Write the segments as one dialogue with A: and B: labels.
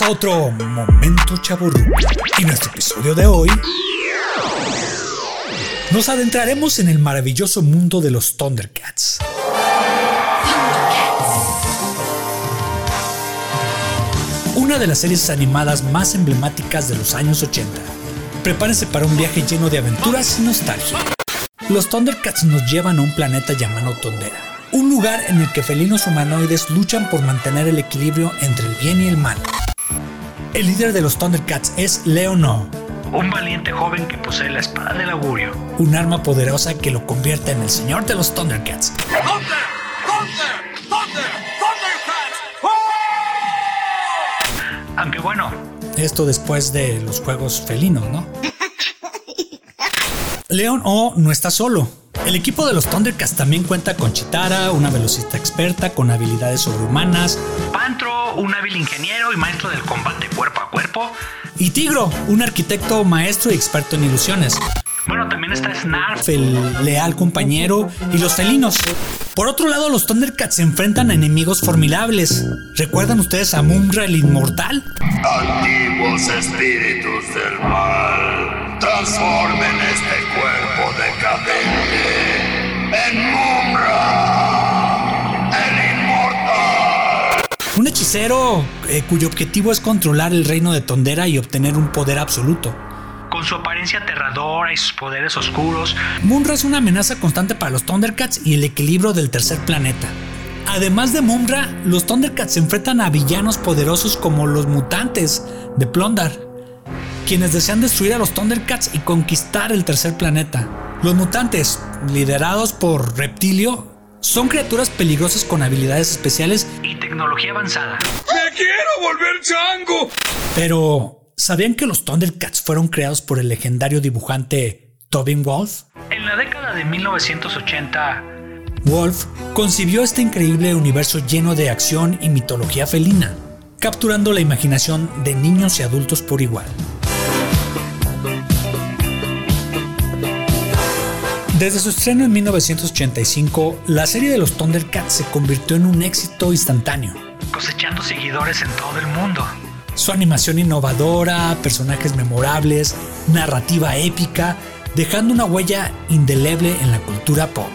A: A otro Momento Chaburru. En nuestro episodio de hoy nos adentraremos en el maravilloso mundo de los Thundercats. Una de las series animadas más emblemáticas de los años 80. Prepárense para un viaje lleno de aventuras y nostalgia. Los Thundercats nos llevan a un planeta llamado Tondera, un lugar en el que felinos humanoides luchan por mantener el equilibrio entre el bien y el mal. El líder de los Thundercats es Leono, un valiente joven que posee la espada del augurio, un arma poderosa que lo convierte en el señor de los Thundercats. Aunque bueno, esto después de los juegos felinos, ¿no? Leon O no está solo. El equipo de los Thundercats también cuenta con Chitara, una velocista experta con habilidades sobrehumanas, Un hábil ingeniero y maestro del combate cuerpo a cuerpo, y Tigro, un arquitecto maestro y experto en ilusiones. Bueno, también está Snarf, el leal compañero, y los felinos. Por otro lado, los Thundercats se enfrentan a enemigos formidables. ¿Recuerdan ustedes a Mumra el Inmortal?
B: Antiguos espíritus del mal, transformen este cuerpo
A: Un hechicero eh, cuyo objetivo es controlar el reino de Tondera y obtener un poder absoluto. Con su apariencia aterradora y sus poderes oscuros, Munra es una amenaza constante para los Thundercats y el equilibrio del tercer planeta. Además de Munra, los Thundercats se enfrentan a villanos poderosos como los mutantes de Plondar, quienes desean destruir a los Thundercats y conquistar el tercer planeta. Los mutantes, liderados por Reptilio, son criaturas peligrosas con habilidades especiales y tecnología avanzada.
B: ¡Me quiero volver chango!
A: Pero, ¿sabían que los Thundercats fueron creados por el legendario dibujante Tobin Wolf? En la década de 1980, Wolf concibió este increíble universo lleno de acción y mitología felina, capturando la imaginación de niños y adultos por igual. Desde su estreno en 1985, la serie de los Thundercats se convirtió en un éxito instantáneo, cosechando seguidores en todo el mundo. Su animación innovadora, personajes memorables, narrativa épica, dejando una huella indeleble en la cultura pop.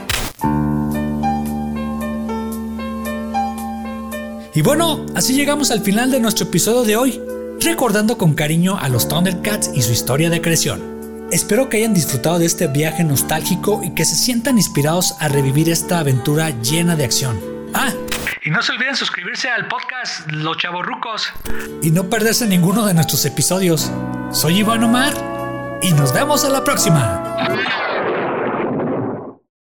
A: Y bueno, así llegamos al final de nuestro episodio de hoy, recordando con cariño a los Thundercats y su historia de creación. Espero que hayan disfrutado de este viaje nostálgico y que se sientan inspirados a revivir esta aventura llena de acción. Ah, y no se olviden suscribirse al podcast Los Chavorrucos y no perderse ninguno de nuestros episodios. Soy Iván Omar y nos vemos a la próxima.